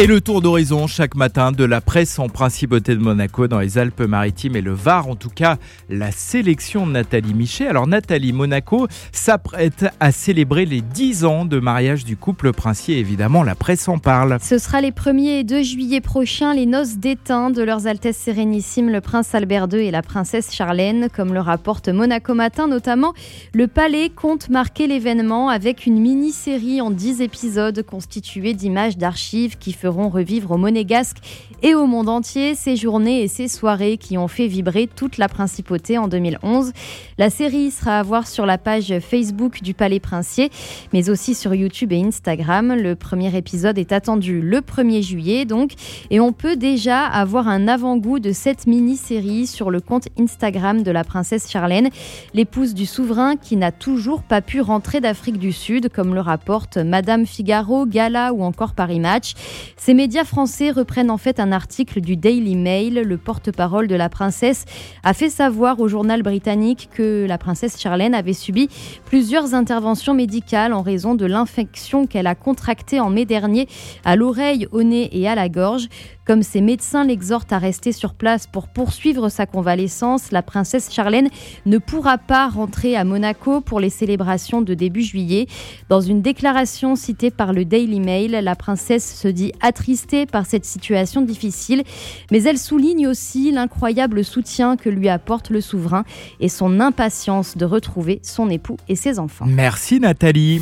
Et le tour d'horizon chaque matin de la presse en principauté de Monaco dans les Alpes-Maritimes et le Var. En tout cas, la sélection de Nathalie Michet. Alors Nathalie Monaco s'apprête à célébrer les 10 ans de mariage du couple princier. Évidemment, la presse en parle. Ce sera les 1er et 2 juillet prochains, les noces d'étain de leurs Altesses Sérénissimes, le prince Albert II et la princesse Charlène. Comme le rapporte Monaco Matin notamment, le palais compte marquer l'événement avec une mini-série en 10 épisodes constituée d'images d'archives qui feront revivre au monégasque et au monde entier ces journées et ces soirées qui ont fait vibrer toute la principauté en 2011. La série sera à voir sur la page Facebook du Palais Princier, mais aussi sur YouTube et Instagram. Le premier épisode est attendu le 1er juillet, donc, et on peut déjà avoir un avant-goût de cette mini-série sur le compte Instagram de la princesse Charlène, l'épouse du souverain qui n'a toujours pas pu rentrer d'Afrique du Sud, comme le rapporte Madame Figaro, Gala ou encore Paris Match. Ces médias français reprennent en fait un article du Daily Mail. Le porte-parole de la princesse a fait savoir au journal britannique que la princesse Charlène avait subi plusieurs interventions médicales en raison de l'infection qu'elle a contractée en mai dernier à l'oreille, au nez et à la gorge. Comme ses médecins l'exhortent à rester sur place pour poursuivre sa convalescence, la princesse Charlène ne pourra pas rentrer à Monaco pour les célébrations de début juillet. Dans une déclaration citée par le Daily Mail, la princesse se dit attristée par cette situation difficile, mais elle souligne aussi l'incroyable soutien que lui apporte le souverain et son impatience de retrouver son époux et ses enfants. Merci Nathalie.